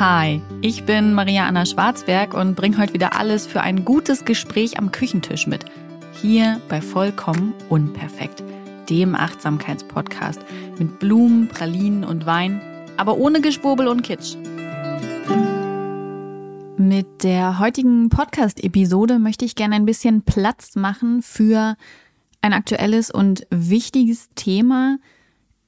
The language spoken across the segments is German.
Hi, ich bin Maria Anna Schwarzberg und bringe heute wieder alles für ein gutes Gespräch am Küchentisch mit. Hier bei Vollkommen Unperfekt, dem Achtsamkeitspodcast mit Blumen, Pralinen und Wein, aber ohne Geschwurbel und Kitsch. Mit der heutigen Podcast-Episode möchte ich gerne ein bisschen Platz machen für ein aktuelles und wichtiges Thema.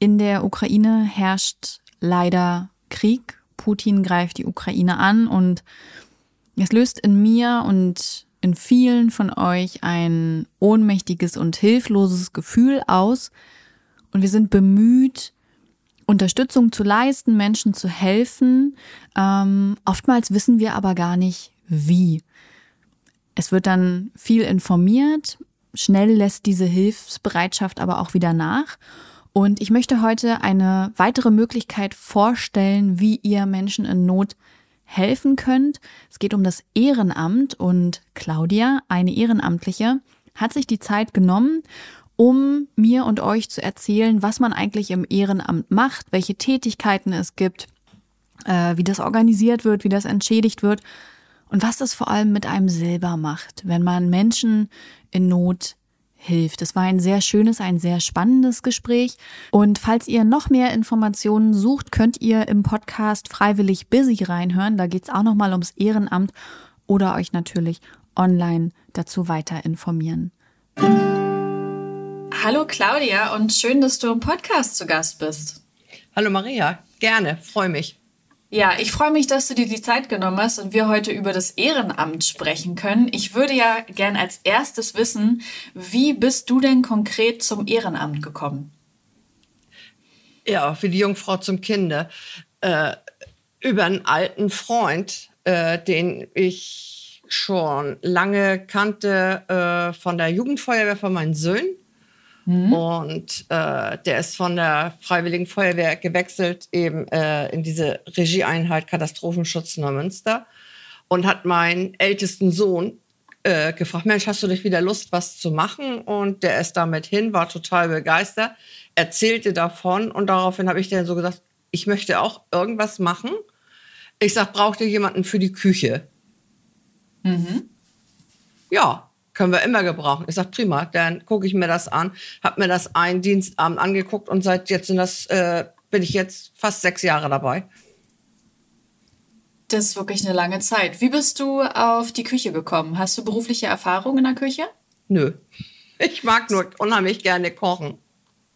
In der Ukraine herrscht leider Krieg. Putin greift die Ukraine an und es löst in mir und in vielen von euch ein ohnmächtiges und hilfloses Gefühl aus. Und wir sind bemüht, Unterstützung zu leisten, Menschen zu helfen. Ähm, oftmals wissen wir aber gar nicht, wie. Es wird dann viel informiert, schnell lässt diese Hilfsbereitschaft aber auch wieder nach. Und ich möchte heute eine weitere Möglichkeit vorstellen, wie ihr Menschen in Not helfen könnt. Es geht um das Ehrenamt und Claudia, eine Ehrenamtliche, hat sich die Zeit genommen um mir und euch zu erzählen, was man eigentlich im Ehrenamt macht, welche Tätigkeiten es gibt, äh, wie das organisiert wird, wie das entschädigt wird und was das vor allem mit einem selber macht, wenn man Menschen in Not hilft. Es war ein sehr schönes, ein sehr spannendes Gespräch. Und falls ihr noch mehr Informationen sucht, könnt ihr im Podcast Freiwillig Busy reinhören. Da geht es auch nochmal ums Ehrenamt oder euch natürlich online dazu weiter informieren. Hallo Claudia und schön, dass du im Podcast zu Gast bist. Hallo Maria, gerne, freue mich. Ja, ich freue mich, dass du dir die Zeit genommen hast und wir heute über das Ehrenamt sprechen können. Ich würde ja gern als erstes wissen, wie bist du denn konkret zum Ehrenamt gekommen? Ja, wie die Jungfrau zum Kinde. Äh, über einen alten Freund, äh, den ich schon lange kannte äh, von der Jugendfeuerwehr von meinen Söhnen. Mhm. Und äh, der ist von der Freiwilligen Feuerwehr gewechselt, eben äh, in diese Regieeinheit Katastrophenschutz Neumünster und hat meinen ältesten Sohn äh, gefragt, Mensch, hast du nicht wieder Lust, was zu machen? Und der ist damit hin, war total begeistert, erzählte davon und daraufhin habe ich dann so gesagt, ich möchte auch irgendwas machen. Ich sag, braucht ihr jemanden für die Küche? Mhm. Ja, können wir immer gebrauchen. Ich sage, prima, dann gucke ich mir das an, habe mir das einen Dienstabend angeguckt und seit jetzt sind das, äh, bin ich jetzt fast sechs Jahre dabei. Das ist wirklich eine lange Zeit. Wie bist du auf die Küche gekommen? Hast du berufliche Erfahrung in der Küche? Nö. Ich mag nur unheimlich gerne kochen.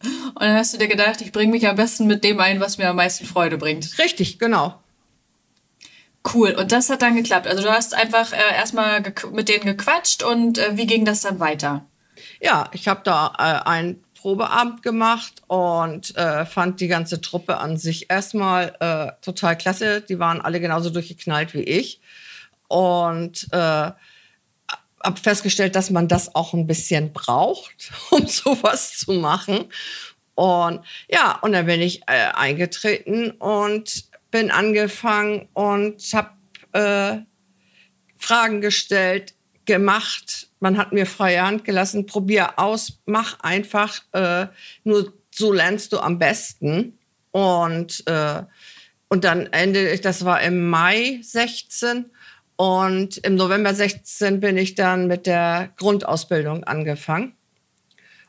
Und dann hast du dir gedacht, ich bringe mich am besten mit dem ein, was mir am meisten Freude bringt. Richtig, genau. Cool, und das hat dann geklappt. Also du hast einfach äh, erstmal mit denen gequatscht und äh, wie ging das dann weiter? Ja, ich habe da äh, ein Probeabend gemacht und äh, fand die ganze Truppe an sich erstmal äh, total klasse. Die waren alle genauso durchgeknallt wie ich. Und äh, habe festgestellt, dass man das auch ein bisschen braucht, um sowas zu machen. Und ja, und dann bin ich äh, eingetreten und bin angefangen und habe äh, Fragen gestellt, gemacht. Man hat mir freie Hand gelassen. Probier aus, mach einfach. Äh, nur so lernst du am besten. Und, äh, und dann Ende, das war im Mai 16. Und im November 16 bin ich dann mit der Grundausbildung angefangen.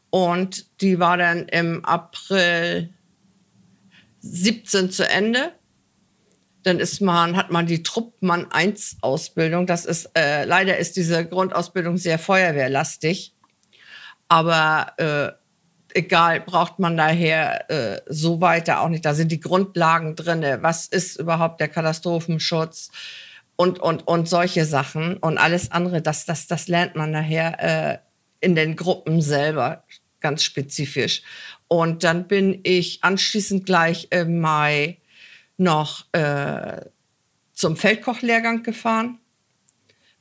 Und die war dann im April 17 zu Ende dann ist man, hat man die Truppmann 1 Ausbildung. Das ist, äh, leider ist diese Grundausbildung sehr feuerwehrlastig. Aber äh, egal, braucht man daher äh, so weiter auch nicht. Da sind die Grundlagen drin. Was ist überhaupt der Katastrophenschutz? Und, und, und solche Sachen. Und alles andere, das, das, das lernt man nachher äh, in den Gruppen selber ganz spezifisch. Und dann bin ich anschließend gleich im Mai noch äh, zum Feldkochlehrgang gefahren,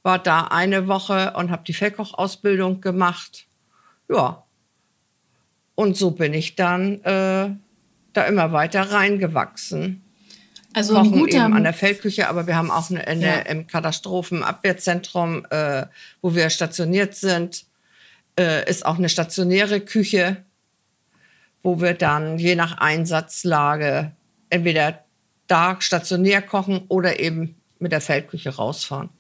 war da eine Woche und habe die Feldkochausbildung gemacht. Ja. Und so bin ich dann äh, da immer weiter reingewachsen. Also ein guter eben an der Feldküche, aber wir haben auch eine, eine ja. im Katastrophenabwehrzentrum, äh, wo wir stationiert sind, äh, ist auch eine stationäre Küche, wo wir dann je nach Einsatzlage entweder da stationär kochen oder eben mit der Feldküche rausfahren.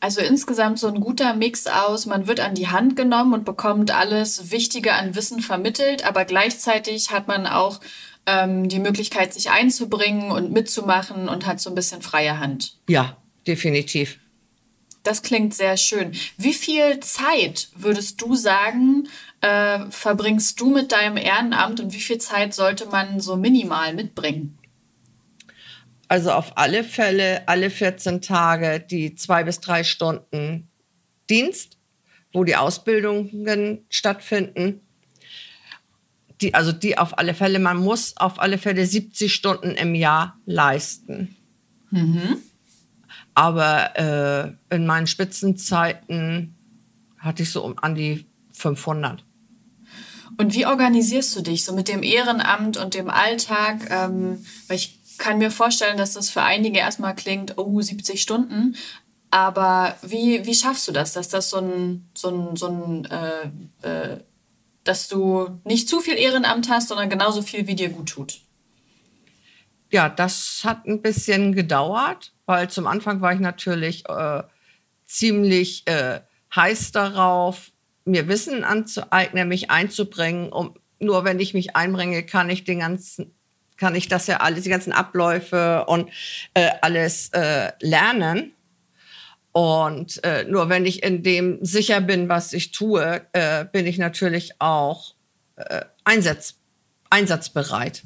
Also insgesamt so ein guter Mix aus, man wird an die Hand genommen und bekommt alles Wichtige an Wissen vermittelt, aber gleichzeitig hat man auch ähm, die Möglichkeit, sich einzubringen und mitzumachen und hat so ein bisschen freie Hand. Ja, definitiv. Das klingt sehr schön. Wie viel Zeit würdest du sagen, äh, verbringst du mit deinem Ehrenamt und wie viel Zeit sollte man so minimal mitbringen? Also auf alle Fälle alle 14 Tage die zwei bis drei Stunden Dienst, wo die Ausbildungen stattfinden. Die, also die auf alle Fälle, man muss auf alle Fälle 70 Stunden im Jahr leisten. Mhm. Aber äh, in meinen Spitzenzeiten hatte ich so um an die 500. Und wie organisierst du dich so mit dem Ehrenamt und dem Alltag? Ähm, weil ich kann mir vorstellen, dass das für einige erstmal klingt, oh, 70 Stunden. Aber wie, wie schaffst du das, dass das so ein, so ein, so ein äh, äh, dass du nicht zu viel Ehrenamt hast, sondern genauso viel, wie dir gut tut? Ja, das hat ein bisschen gedauert weil zum Anfang war ich natürlich äh, ziemlich äh, heiß darauf, mir Wissen anzueignen, mich einzubringen. Um, nur wenn ich mich einbringe, kann ich den ganzen, kann ich das ja alles, die ganzen Abläufe und äh, alles äh, lernen. Und äh, nur wenn ich in dem sicher bin, was ich tue, äh, bin ich natürlich auch einsatz, einsatzbereit.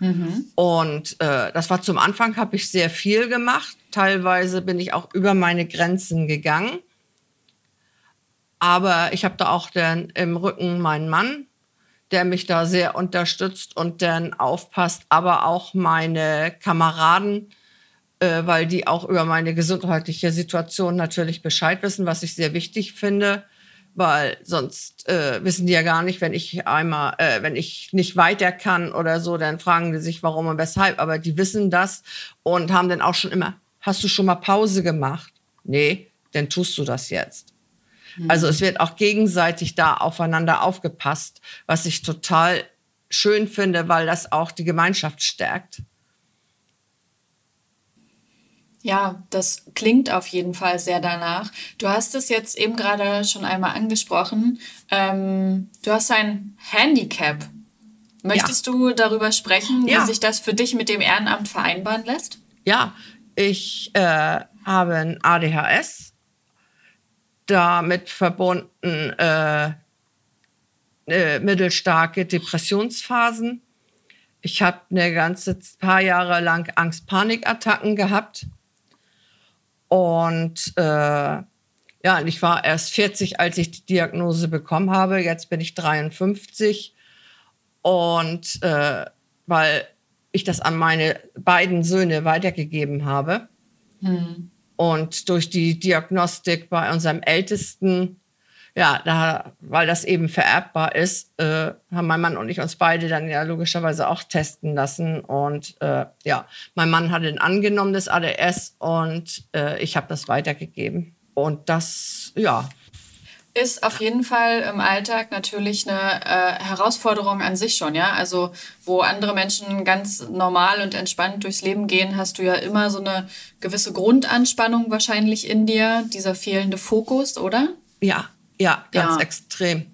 Mhm. Und äh, das war zum Anfang, habe ich sehr viel gemacht. Teilweise bin ich auch über meine Grenzen gegangen. Aber ich habe da auch dann im Rücken meinen Mann, der mich da sehr unterstützt und dann aufpasst, aber auch meine Kameraden, äh, weil die auch über meine gesundheitliche Situation natürlich Bescheid wissen, was ich sehr wichtig finde, weil sonst äh, wissen die ja gar nicht, wenn ich einmal, äh, wenn ich nicht weiter kann oder so, dann fragen die sich, warum und weshalb. Aber die wissen das und haben dann auch schon immer Hast du schon mal Pause gemacht? Nee, dann tust du das jetzt. Mhm. Also es wird auch gegenseitig da aufeinander aufgepasst, was ich total schön finde, weil das auch die Gemeinschaft stärkt. Ja, das klingt auf jeden Fall sehr danach. Du hast es jetzt eben gerade schon einmal angesprochen. Ähm, du hast ein Handicap. Möchtest ja. du darüber sprechen, ja. wie sich das für dich mit dem Ehrenamt vereinbaren lässt? Ja, ich äh, habe ein ADHS, damit verbunden äh, äh, mittelstarke Depressionsphasen. Ich habe eine ganze paar Jahre lang Angst-Panik-Attacken gehabt. Und äh, ja, ich war erst 40, als ich die Diagnose bekommen habe. Jetzt bin ich 53. Und äh, weil ich das an meine beiden Söhne weitergegeben habe. Hm. Und durch die Diagnostik bei unserem Ältesten, ja, da, weil das eben vererbbar ist, äh, haben mein Mann und ich uns beide dann ja logischerweise auch testen lassen. Und äh, ja, mein Mann hat ein angenommenes ADS und äh, ich habe das weitergegeben. Und das, ja, ist auf jeden Fall im Alltag natürlich eine äh, Herausforderung an sich schon, ja. Also wo andere Menschen ganz normal und entspannt durchs Leben gehen, hast du ja immer so eine gewisse Grundanspannung wahrscheinlich in dir, dieser fehlende Fokus, oder? Ja, ja, ganz ja. extrem.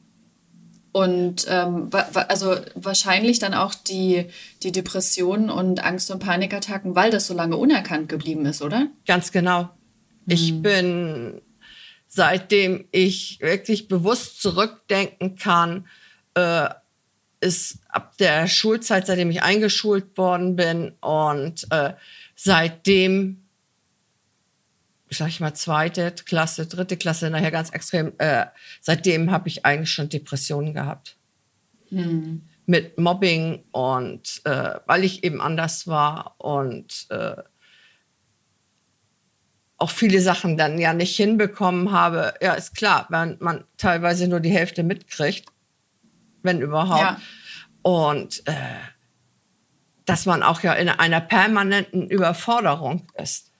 Und ähm, also wahrscheinlich dann auch die, die Depressionen und Angst- und Panikattacken, weil das so lange unerkannt geblieben ist, oder? Ganz genau. Ich hm. bin seitdem ich wirklich bewusst zurückdenken kann, äh, ist ab der Schulzeit, seitdem ich eingeschult worden bin und äh, seitdem, sag ich mal, zweite Klasse, dritte Klasse, nachher ganz extrem, äh, seitdem habe ich eigentlich schon Depressionen gehabt. Hm. Mit Mobbing und äh, weil ich eben anders war und äh, auch viele Sachen dann ja nicht hinbekommen habe. Ja, ist klar, wenn man teilweise nur die Hälfte mitkriegt, wenn überhaupt. Ja. Und äh, dass man auch ja in einer permanenten Überforderung ist.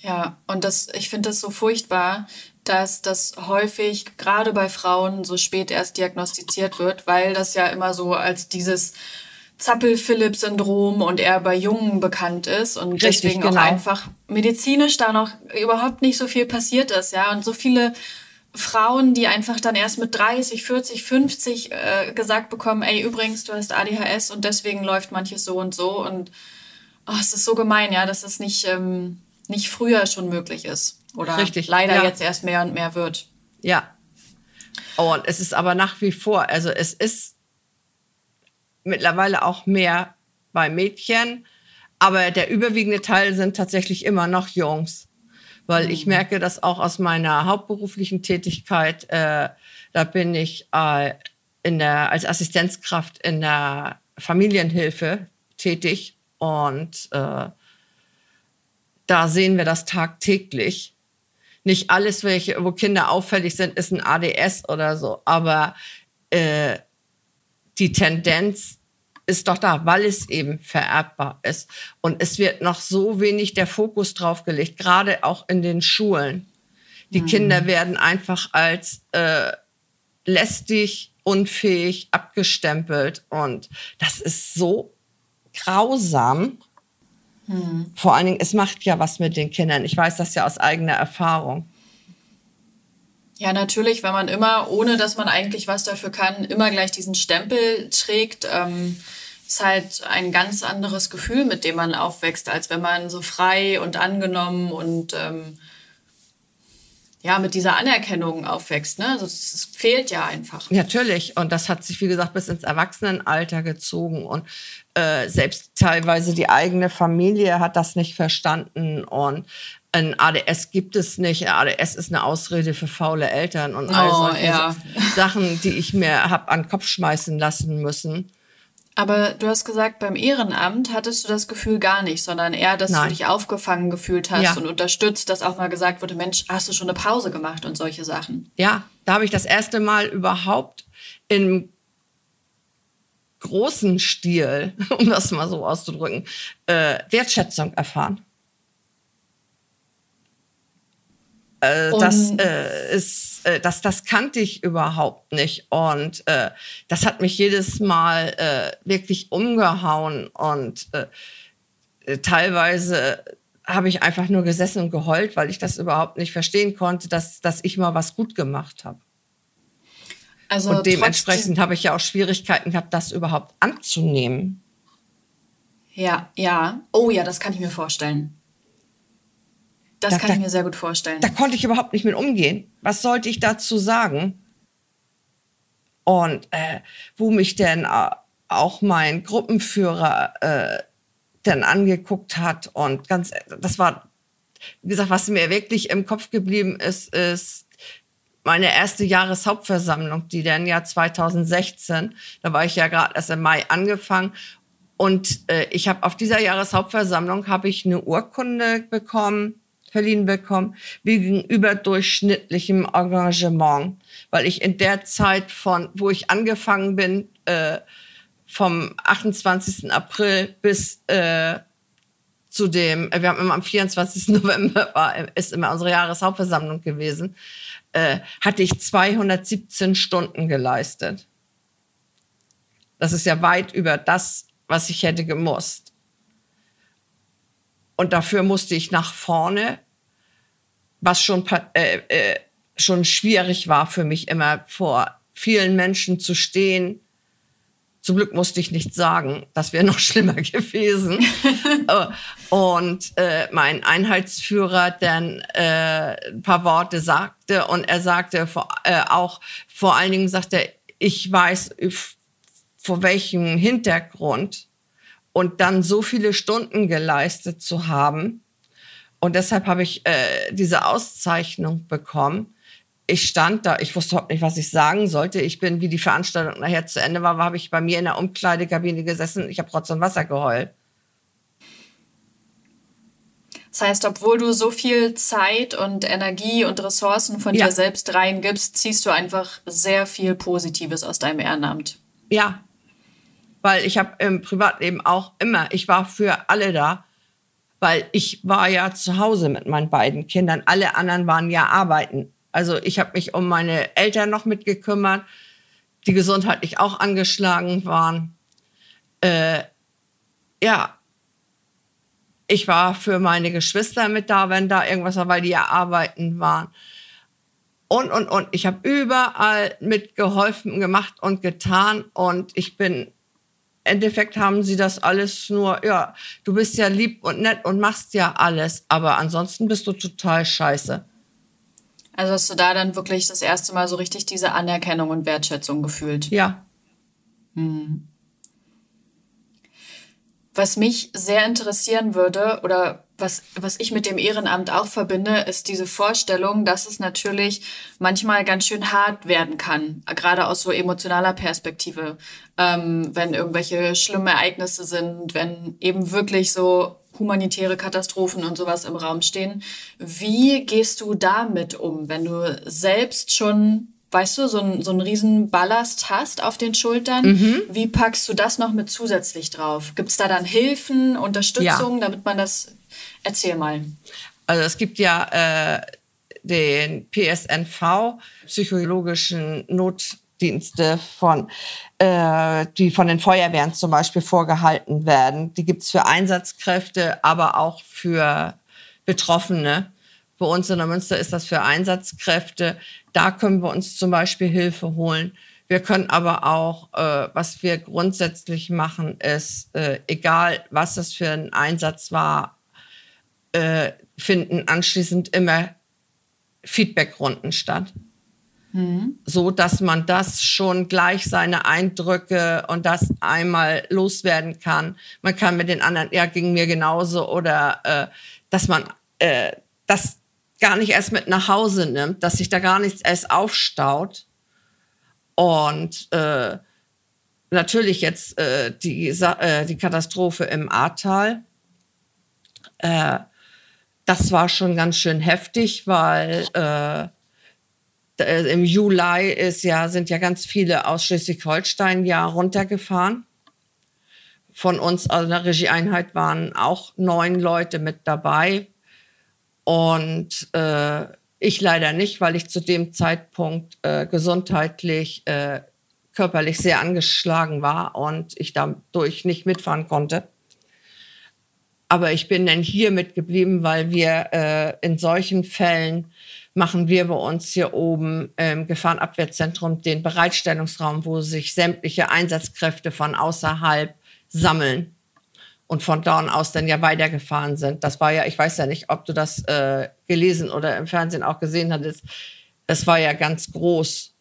Ja, und das, ich finde das so furchtbar, dass das häufig gerade bei Frauen so spät erst diagnostiziert wird, weil das ja immer so als dieses Zappel-Philipp-Syndrom und eher bei Jungen bekannt ist und Richtig, deswegen genau. auch einfach medizinisch da noch überhaupt nicht so viel passiert ist, ja. Und so viele Frauen, die einfach dann erst mit 30, 40, 50 äh, gesagt bekommen, ey, übrigens, du hast ADHS und deswegen läuft manches so und so. Und oh, es ist so gemein, ja, dass es nicht, ähm, nicht früher schon möglich ist. Oder Richtig, leider ja. jetzt erst mehr und mehr wird. Ja. Oh, und es ist aber nach wie vor, also es ist mittlerweile auch mehr bei Mädchen, aber der überwiegende Teil sind tatsächlich immer noch Jungs weil ich mhm. merke das auch aus meiner hauptberuflichen Tätigkeit. Äh, da bin ich äh, in der, als Assistenzkraft in der Familienhilfe tätig und äh, da sehen wir das tagtäglich. Nicht alles, welche, wo Kinder auffällig sind, ist ein ADS oder so, aber äh, die Tendenz ist doch da, weil es eben vererbbar ist. Und es wird noch so wenig der Fokus drauf gelegt, gerade auch in den Schulen. Die mhm. Kinder werden einfach als äh, lästig, unfähig abgestempelt. Und das ist so grausam. Mhm. Vor allen Dingen, es macht ja was mit den Kindern. Ich weiß das ja aus eigener Erfahrung. Ja, natürlich, wenn man immer, ohne dass man eigentlich was dafür kann, immer gleich diesen Stempel trägt, ähm, ist halt ein ganz anderes Gefühl, mit dem man aufwächst, als wenn man so frei und angenommen und ähm, ja, mit dieser Anerkennung aufwächst. Ne? Also das, fehlt ja einfach. Natürlich. Und das hat sich, wie gesagt, bis ins Erwachsenenalter gezogen. Und äh, selbst teilweise die eigene Familie hat das nicht verstanden. Und ein ADS gibt es nicht. ADS ist eine Ausrede für faule Eltern und all oh, solche ja. Sachen, die ich mir habe an den Kopf schmeißen lassen müssen. Aber du hast gesagt, beim Ehrenamt hattest du das Gefühl gar nicht, sondern eher, dass Nein. du dich aufgefangen gefühlt hast ja. und unterstützt, dass auch mal gesagt wurde, Mensch, hast du schon eine Pause gemacht und solche Sachen. Ja, da habe ich das erste Mal überhaupt im großen Stil, um das mal so auszudrücken, äh, Wertschätzung erfahren. Äh, das äh, ist, äh, das, das kannte ich überhaupt nicht. Und äh, das hat mich jedes Mal äh, wirklich umgehauen. Und äh, teilweise habe ich einfach nur gesessen und geheult, weil ich das überhaupt nicht verstehen konnte, dass, dass ich mal was gut gemacht habe. Also und dementsprechend habe ich ja auch Schwierigkeiten gehabt, das überhaupt anzunehmen. Ja, ja. Oh ja, das kann ich mir vorstellen. Das da, kann ich mir sehr gut vorstellen. Da konnte ich überhaupt nicht mit umgehen. Was sollte ich dazu sagen? Und äh, wo mich denn äh, auch mein Gruppenführer äh, dann angeguckt hat und ganz, das war, wie gesagt, was mir wirklich im Kopf geblieben ist, ist meine erste Jahreshauptversammlung, die dann ja 2016, da war ich ja gerade erst im Mai angefangen und äh, ich habe auf dieser Jahreshauptversammlung habe ich eine Urkunde bekommen verliehen bekommen, wegen überdurchschnittlichem Engagement, weil ich in der Zeit von, wo ich angefangen bin, äh, vom 28. April bis äh, zu dem, äh, wir haben immer am 24. November, war, ist immer unsere Jahreshauptversammlung gewesen, äh, hatte ich 217 Stunden geleistet. Das ist ja weit über das, was ich hätte gemusst. Und dafür musste ich nach vorne, was schon, äh, äh, schon schwierig war für mich immer vor vielen Menschen zu stehen. Zum Glück musste ich nichts sagen, das wäre noch schlimmer gewesen. Und äh, mein Einheitsführer dann äh, ein paar Worte sagte und er sagte vor, äh, auch, vor allen Dingen sagte er, ich weiß, vor welchem Hintergrund und dann so viele Stunden geleistet zu haben. Und deshalb habe ich äh, diese Auszeichnung bekommen. Ich stand da, ich wusste überhaupt nicht, was ich sagen sollte. Ich bin, wie die Veranstaltung nachher zu Ende war, habe ich bei mir in der Umkleidekabine gesessen. Ich habe trotzdem Wasser geheult. Das heißt, obwohl du so viel Zeit und Energie und Ressourcen von ja. dir selbst reingibst, ziehst du einfach sehr viel Positives aus deinem Ehrenamt. Ja, weil ich habe im Privatleben auch immer, ich war für alle da, weil ich war ja zu Hause mit meinen beiden Kindern. Alle anderen waren ja arbeiten. Also ich habe mich um meine Eltern noch mitgekümmert, die gesundheitlich auch angeschlagen waren. Äh, ja, ich war für meine Geschwister mit da, wenn da irgendwas war, weil die ja arbeiten waren. Und, und, und. Ich habe überall mitgeholfen, gemacht und getan. Und ich bin, Endeffekt haben sie das alles nur, ja, du bist ja lieb und nett und machst ja alles. Aber ansonsten bist du total scheiße. Also hast du da dann wirklich das erste Mal so richtig diese Anerkennung und Wertschätzung gefühlt? Ja. Hm. Was mich sehr interessieren würde oder was, was ich mit dem Ehrenamt auch verbinde, ist diese Vorstellung, dass es natürlich manchmal ganz schön hart werden kann, gerade aus so emotionaler Perspektive, ähm, wenn irgendwelche schlimmen Ereignisse sind, wenn eben wirklich so humanitäre Katastrophen und sowas im Raum stehen. Wie gehst du damit um, wenn du selbst schon weißt du, so, ein, so einen riesen Ballast hast auf den Schultern. Mhm. Wie packst du das noch mit zusätzlich drauf? Gibt es da dann Hilfen, Unterstützung, ja. damit man das... Erzähl mal. Also es gibt ja äh, den PSNV, psychologischen Notdienste von, äh, die von den Feuerwehren zum Beispiel vorgehalten werden. Die gibt es für Einsatzkräfte, aber auch für Betroffene. Bei uns in der Münster ist das für Einsatzkräfte. Da können wir uns zum Beispiel Hilfe holen. Wir können aber auch, äh, was wir grundsätzlich machen, ist, äh, egal was es für ein Einsatz war, äh, finden anschließend immer Feedbackrunden statt. Mhm. So dass man das schon gleich seine Eindrücke und das einmal loswerden kann. Man kann mit den anderen, ja, ging mir genauso oder äh, dass man äh, das gar nicht erst mit nach Hause nimmt, dass sich da gar nichts erst aufstaut. Und äh, natürlich jetzt äh, die, äh, die Katastrophe im Ahrtal. Das war schon ganz schön heftig, weil äh, im Juli ist ja, sind ja ganz viele aus Schleswig-Holstein ja runtergefahren. Von uns, also der Regieeinheit, waren auch neun Leute mit dabei. Und äh, ich leider nicht, weil ich zu dem Zeitpunkt äh, gesundheitlich, äh, körperlich sehr angeschlagen war und ich dadurch nicht mitfahren konnte. Aber ich bin dann hier mitgeblieben, weil wir äh, in solchen Fällen machen wir bei uns hier oben im Gefahrenabwehrzentrum den Bereitstellungsraum, wo sich sämtliche Einsatzkräfte von außerhalb sammeln und von dort aus dann ja weitergefahren sind. Das war ja, ich weiß ja nicht, ob du das äh, gelesen oder im Fernsehen auch gesehen hattest. Es war ja ganz groß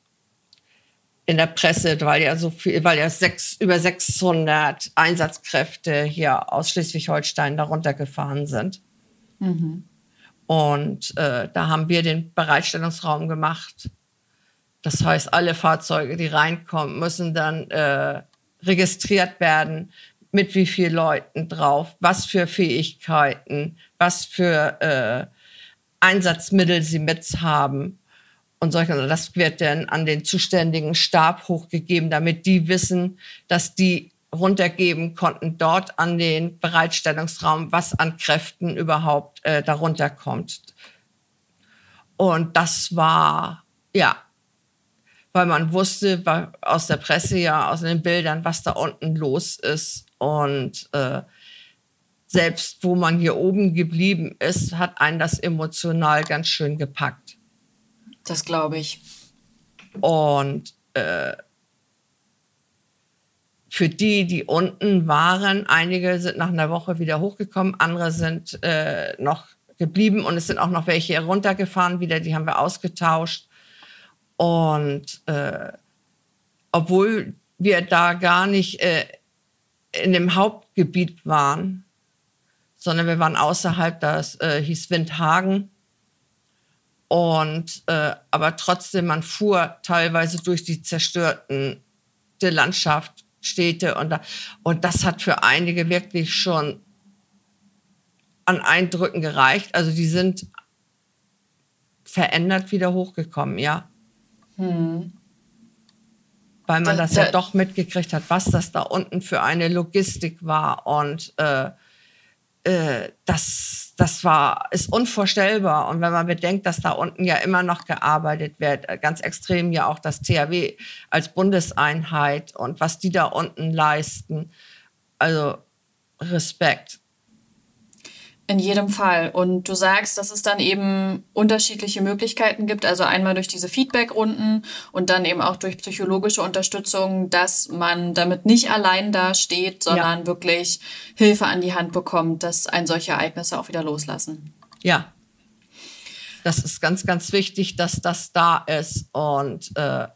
in der Presse, weil ja so viel, weil ja sechs, über 600 Einsatzkräfte hier aus Schleswig-Holstein darunter gefahren sind. Mhm. Und äh, da haben wir den Bereitstellungsraum gemacht. Das heißt, alle Fahrzeuge, die reinkommen, müssen dann äh, registriert werden, mit wie vielen Leuten drauf, was für Fähigkeiten, was für äh, Einsatzmittel sie mit haben und solche. Das wird dann an den zuständigen Stab hochgegeben, damit die wissen, dass die runtergeben konnten dort an den Bereitstellungsraum, was an Kräften überhaupt äh, darunter kommt. Und das war, ja, weil man wusste aus der Presse ja, aus den Bildern, was da unten los ist. Und äh, selbst wo man hier oben geblieben ist, hat einen das emotional ganz schön gepackt. Das glaube ich. Und äh, für die, die unten waren, einige sind nach einer Woche wieder hochgekommen, andere sind äh, noch geblieben und es sind auch noch welche runtergefahren wieder, die haben wir ausgetauscht. Und äh, obwohl wir da gar nicht äh, in dem Hauptgebiet waren, sondern wir waren außerhalb, das äh, hieß Windhagen. Und äh, aber trotzdem, man fuhr teilweise durch die zerstörten die Landschaft, Städte und, da, und das hat für einige wirklich schon an Eindrücken gereicht. Also die sind verändert wieder hochgekommen, ja. Hm. Weil man das ja doch mitgekriegt hat, was das da unten für eine Logistik war. Und äh, äh, das, das war, ist unvorstellbar. Und wenn man bedenkt, dass da unten ja immer noch gearbeitet wird, äh, ganz extrem ja auch das THW als Bundeseinheit und was die da unten leisten. Also Respekt. In jedem Fall. Und du sagst, dass es dann eben unterschiedliche Möglichkeiten gibt. Also einmal durch diese Feedbackrunden und dann eben auch durch psychologische Unterstützung, dass man damit nicht allein dasteht, sondern ja. wirklich Hilfe an die Hand bekommt, dass ein solche Ereignisse auch wieder loslassen. Ja. Das ist ganz, ganz wichtig, dass das da ist. Und äh,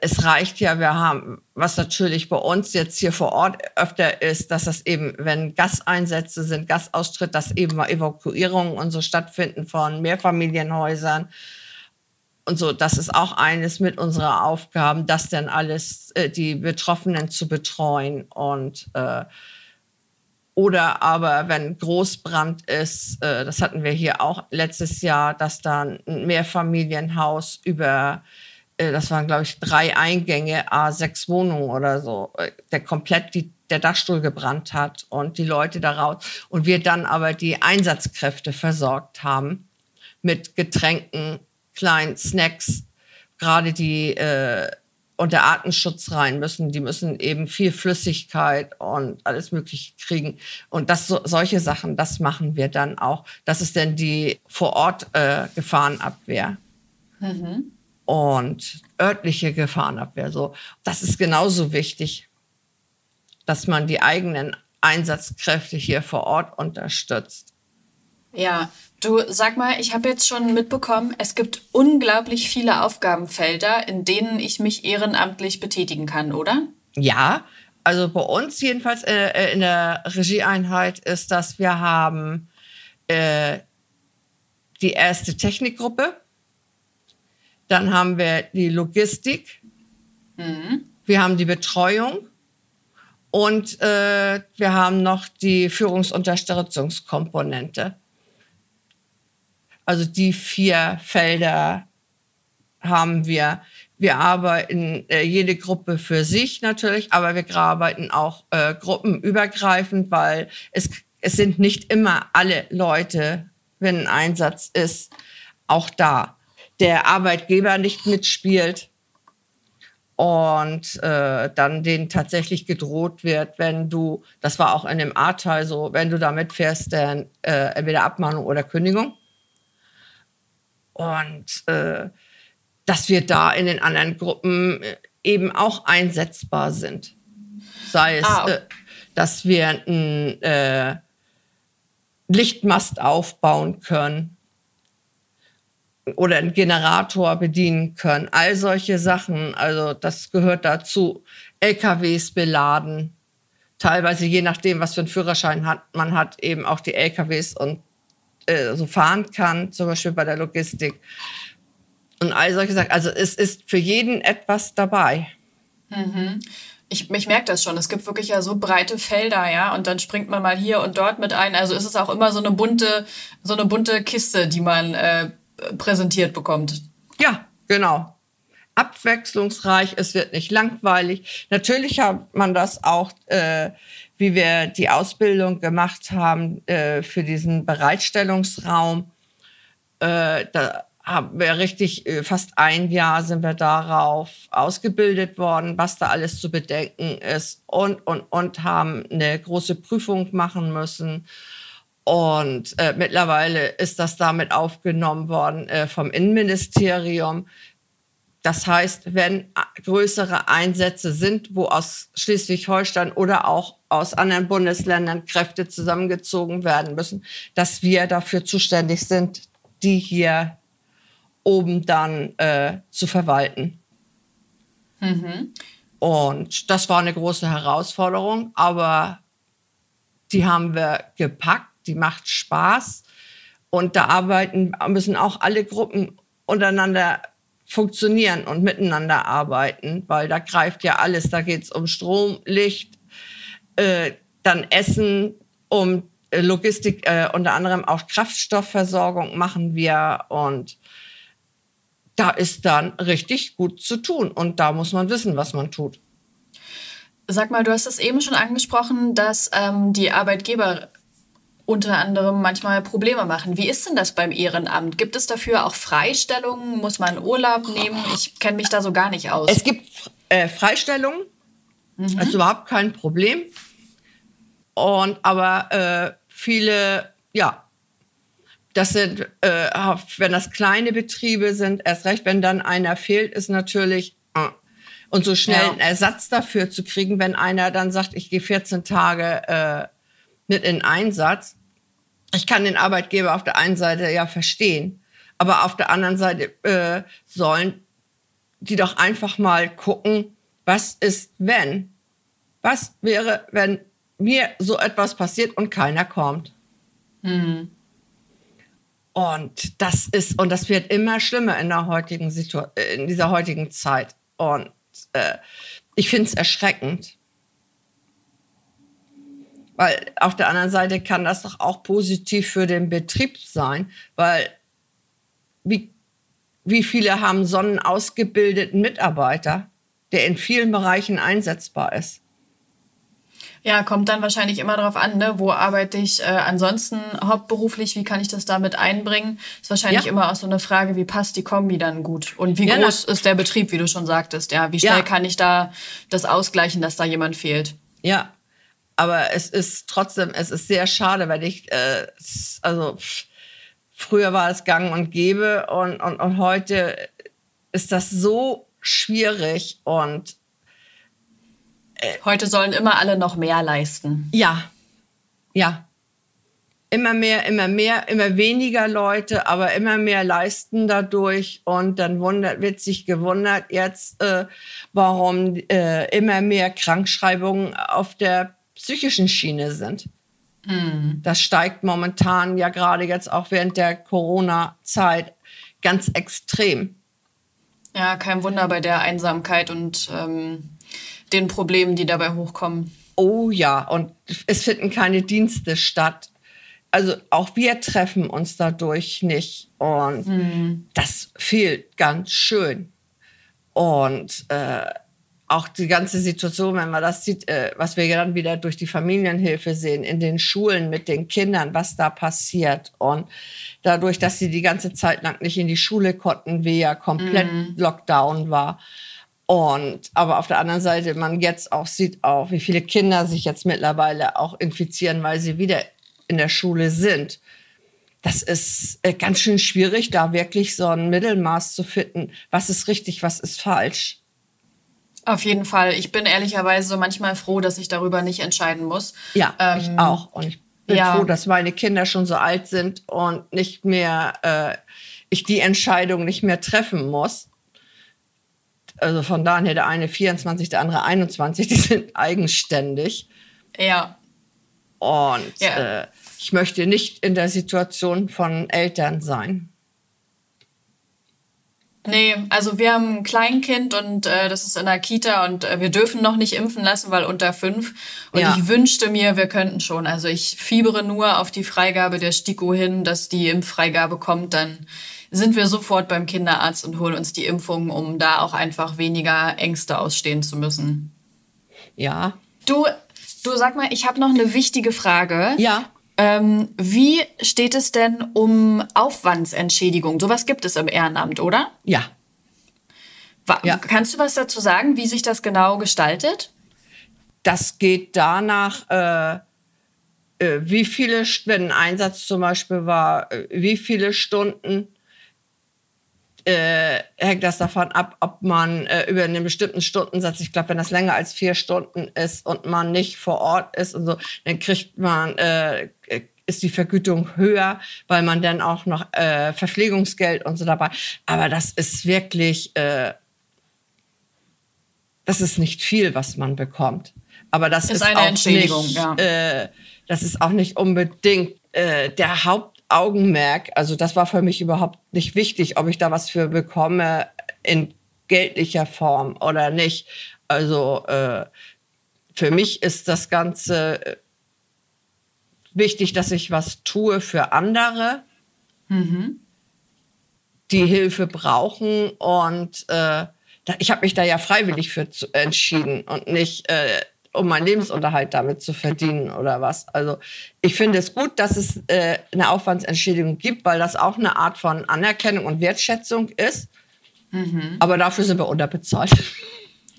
es reicht ja, wir haben, was natürlich bei uns jetzt hier vor Ort öfter ist, dass das eben, wenn Gaseinsätze sind, Gasaustritt, dass eben mal Evakuierungen und so stattfinden von Mehrfamilienhäusern. Und so, das ist auch eines mit unserer Aufgaben, das dann alles, äh, die Betroffenen zu betreuen und äh, oder aber wenn Großbrand ist, äh, das hatten wir hier auch letztes Jahr, dass dann ein Mehrfamilienhaus über äh, das waren, glaube ich, drei Eingänge, a sechs Wohnungen oder so, äh, der komplett die, der Dachstuhl gebrannt hat und die Leute daraus und wir dann aber die Einsatzkräfte versorgt haben mit Getränken, kleinen Snacks, gerade die äh, unter Artenschutz rein müssen, die müssen eben viel Flüssigkeit und alles Mögliche kriegen. Und das so, solche Sachen, das machen wir dann auch. Das ist dann die vor Ort äh, Gefahrenabwehr. Mhm und örtliche Gefahrenabwehr. So, das ist genauso wichtig, dass man die eigenen Einsatzkräfte hier vor Ort unterstützt. Ja, du sag mal, ich habe jetzt schon mitbekommen, es gibt unglaublich viele Aufgabenfelder, in denen ich mich ehrenamtlich betätigen kann, oder? Ja, also bei uns jedenfalls äh, äh in der Regieeinheit ist das, wir haben äh, die erste Technikgruppe, dann haben wir die Logistik, mhm. wir haben die Betreuung und äh, wir haben noch die Führungsunterstützungskomponente. Also die vier Felder haben wir. Wir arbeiten äh, jede Gruppe für sich natürlich, aber wir arbeiten auch äh, gruppenübergreifend, weil es, es sind nicht immer alle Leute, wenn ein Einsatz ist, auch da der Arbeitgeber nicht mitspielt und äh, dann denen tatsächlich gedroht wird, wenn du, das war auch in dem A-Teil so, wenn du da mitfährst, dann äh, entweder Abmahnung oder Kündigung. Und äh, dass wir da in den anderen Gruppen äh, eben auch einsetzbar sind. Sei es, ah, äh, dass wir einen äh, Lichtmast aufbauen können oder einen Generator bedienen können. All solche Sachen, also das gehört dazu. LKWs beladen, teilweise je nachdem, was für einen Führerschein hat, man hat eben auch die LKWs und äh, so fahren kann, zum Beispiel bei der Logistik. Und all solche Sachen. Also es ist für jeden etwas dabei. Mhm. Ich, ich merke das schon. Es gibt wirklich ja so breite Felder, ja, und dann springt man mal hier und dort mit ein. Also ist es auch immer so eine bunte, so eine bunte Kiste, die man äh, präsentiert bekommt. Ja, genau. Abwechslungsreich, es wird nicht langweilig. Natürlich hat man das auch, äh, wie wir die Ausbildung gemacht haben äh, für diesen Bereitstellungsraum. Äh, da haben wir richtig, äh, fast ein Jahr sind wir darauf ausgebildet worden, was da alles zu bedenken ist und, und, und haben eine große Prüfung machen müssen und äh, mittlerweile ist das damit aufgenommen worden äh, vom Innenministerium. Das heißt, wenn größere Einsätze sind, wo aus Schleswig-Holstein oder auch aus anderen Bundesländern Kräfte zusammengezogen werden müssen, dass wir dafür zuständig sind, die hier oben dann äh, zu verwalten. Mhm. Und das war eine große Herausforderung, aber die haben wir gepackt die macht Spaß. Und da arbeiten, müssen auch alle Gruppen untereinander funktionieren und miteinander arbeiten, weil da greift ja alles. Da geht es um Strom, Licht, äh, dann Essen, um äh, Logistik, äh, unter anderem auch Kraftstoffversorgung machen wir und da ist dann richtig gut zu tun und da muss man wissen, was man tut. Sag mal, du hast es eben schon angesprochen, dass ähm, die Arbeitgeber unter anderem manchmal Probleme machen. Wie ist denn das beim Ehrenamt? Gibt es dafür auch Freistellungen? Muss man Urlaub nehmen? Ich kenne mich da so gar nicht aus. Es gibt äh, Freistellungen. Mhm. Ist überhaupt kein Problem. Und aber äh, viele, ja, das sind, äh, wenn das kleine Betriebe sind, erst recht, wenn dann einer fehlt, ist natürlich äh, und so schnell ja. einen Ersatz dafür zu kriegen, wenn einer dann sagt, ich gehe 14 Tage äh, mit in Einsatz. Ich kann den Arbeitgeber auf der einen Seite ja verstehen, aber auf der anderen Seite äh, sollen die doch einfach mal gucken, was ist, wenn? Was wäre, wenn mir so etwas passiert und keiner kommt? Mhm. Und das ist, und das wird immer schlimmer in der heutigen Situation, in dieser heutigen Zeit. Und äh, ich finde es erschreckend. Weil auf der anderen Seite kann das doch auch positiv für den Betrieb sein, weil wie, wie viele haben so einen ausgebildeten Mitarbeiter, der in vielen Bereichen einsetzbar ist? Ja, kommt dann wahrscheinlich immer darauf an, ne? wo arbeite ich äh, ansonsten hauptberuflich, wie kann ich das damit einbringen? Ist wahrscheinlich ja. immer auch so eine Frage, wie passt die Kombi dann gut? Und wie ja, groß ist der Betrieb, wie du schon sagtest? Ja, wie schnell ja. kann ich da das ausgleichen, dass da jemand fehlt? Ja, aber es ist trotzdem, es ist sehr schade, weil ich, äh, also früher war es gang und gäbe und, und, und heute ist das so schwierig und Heute sollen immer alle noch mehr leisten. Ja, ja. Immer mehr, immer mehr, immer weniger Leute, aber immer mehr leisten dadurch. Und dann wundert, wird sich gewundert jetzt, äh, warum äh, immer mehr Krankschreibungen auf der psychischen Schiene sind. Mhm. Das steigt momentan ja gerade jetzt auch während der Corona-Zeit ganz extrem. Ja, kein Wunder bei der Einsamkeit und ähm, den Problemen, die dabei hochkommen. Oh ja, und es finden keine Dienste statt. Also auch wir treffen uns dadurch nicht. Und mhm. das fehlt ganz schön. Und äh, auch die ganze Situation, wenn man das sieht, äh, was wir dann wieder durch die Familienhilfe sehen, in den Schulen mit den Kindern, was da passiert. Und dadurch, dass sie die ganze Zeit lang nicht in die Schule konnten, wie ja komplett mhm. Lockdown war, und aber auf der anderen Seite, man jetzt auch sieht auch, wie viele Kinder sich jetzt mittlerweile auch infizieren, weil sie wieder in der Schule sind. Das ist äh, ganz schön schwierig, da wirklich so ein Mittelmaß zu finden. Was ist richtig, was ist falsch? Auf jeden Fall. Ich bin ehrlicherweise manchmal froh, dass ich darüber nicht entscheiden muss. Ja, ähm, ich auch. Und ich bin ja. froh, dass meine Kinder schon so alt sind und nicht mehr, äh, ich die Entscheidung nicht mehr treffen muss. Also von daher der eine 24, der andere 21, die sind eigenständig. Ja. Und ja. Äh, ich möchte nicht in der Situation von Eltern sein. Nee, also wir haben ein Kleinkind und äh, das ist in der Kita und äh, wir dürfen noch nicht impfen lassen, weil unter fünf. Und ja. ich wünschte mir, wir könnten schon. Also ich fiebere nur auf die Freigabe der STIKO hin, dass die Impffreigabe kommt, dann sind wir sofort beim Kinderarzt und holen uns die Impfung, um da auch einfach weniger Ängste ausstehen zu müssen. Ja. Du, du sag mal, ich habe noch eine wichtige Frage. Ja. Ähm, wie steht es denn um Aufwandsentschädigung? Sowas gibt es im Ehrenamt, oder? Ja. ja. Kannst du was dazu sagen, wie sich das genau gestaltet? Das geht danach, äh, äh, wie viele, wenn ein Einsatz zum Beispiel war, äh, wie viele Stunden äh, hängt das davon ab, ob man äh, über einen bestimmten Stundensatz, ich glaube, wenn das länger als vier Stunden ist und man nicht vor Ort ist und so, dann kriegt man, äh, ist die Vergütung höher, weil man dann auch noch äh, Verpflegungsgeld und so dabei. Aber das ist wirklich, äh, das ist nicht viel, was man bekommt. Aber das ist, ist eine auch Entschädigung, nicht, ja. Äh, das ist auch nicht unbedingt äh, der Haupt Augenmerk, also das war für mich überhaupt nicht wichtig, ob ich da was für bekomme in geldlicher Form oder nicht. Also äh, für mich ist das Ganze äh, wichtig, dass ich was tue für andere, mhm. die Hilfe brauchen. Und äh, ich habe mich da ja freiwillig für entschieden und nicht äh, um meinen Lebensunterhalt damit zu verdienen oder was. Also ich finde es gut, dass es äh, eine Aufwandsentschädigung gibt, weil das auch eine Art von Anerkennung und Wertschätzung ist. Mhm. Aber dafür sind wir unterbezahlt.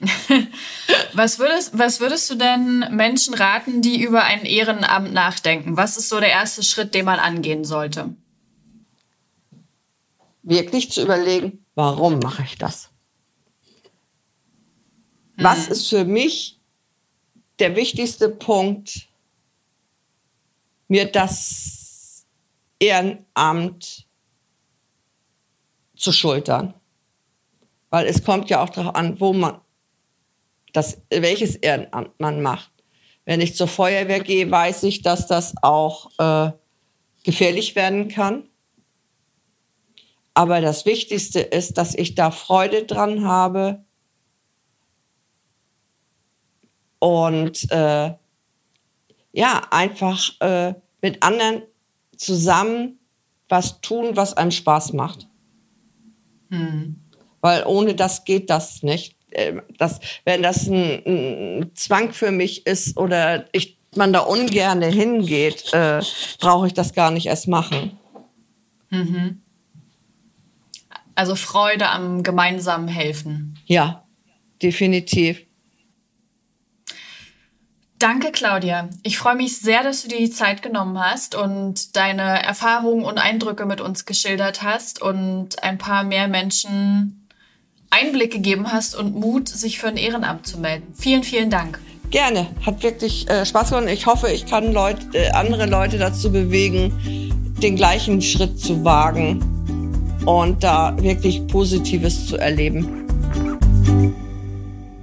was, würdest, was würdest du denn Menschen raten, die über ein Ehrenamt nachdenken? Was ist so der erste Schritt, den man angehen sollte? Wirklich zu überlegen, warum mache ich das? Mhm. Was ist für mich der wichtigste Punkt, mir das Ehrenamt zu schultern? Weil es kommt ja auch darauf an, wo man das, welches Ehrenamt man macht. Wenn ich zur Feuerwehr gehe, weiß ich, dass das auch äh, gefährlich werden kann. Aber das Wichtigste ist, dass ich da Freude dran habe und äh, ja, einfach äh, mit anderen zusammen was tun, was einem Spaß macht. Hm. Weil ohne das geht das nicht. Ähm, das, wenn das ein, ein, Zwang für mich ist oder ich, man da ungern hingeht, äh, brauche ich das gar nicht erst machen. Mhm. Also Freude am gemeinsamen Helfen. Ja, definitiv. Danke, Claudia. Ich freue mich sehr, dass du dir die Zeit genommen hast und deine Erfahrungen und Eindrücke mit uns geschildert hast und ein paar mehr Menschen Einblick gegeben hast und Mut, sich für ein Ehrenamt zu melden. Vielen, vielen Dank. Gerne. Hat wirklich äh, Spaß gemacht. Ich hoffe, ich kann Leute, äh, andere Leute dazu bewegen, den gleichen Schritt zu wagen und da wirklich Positives zu erleben.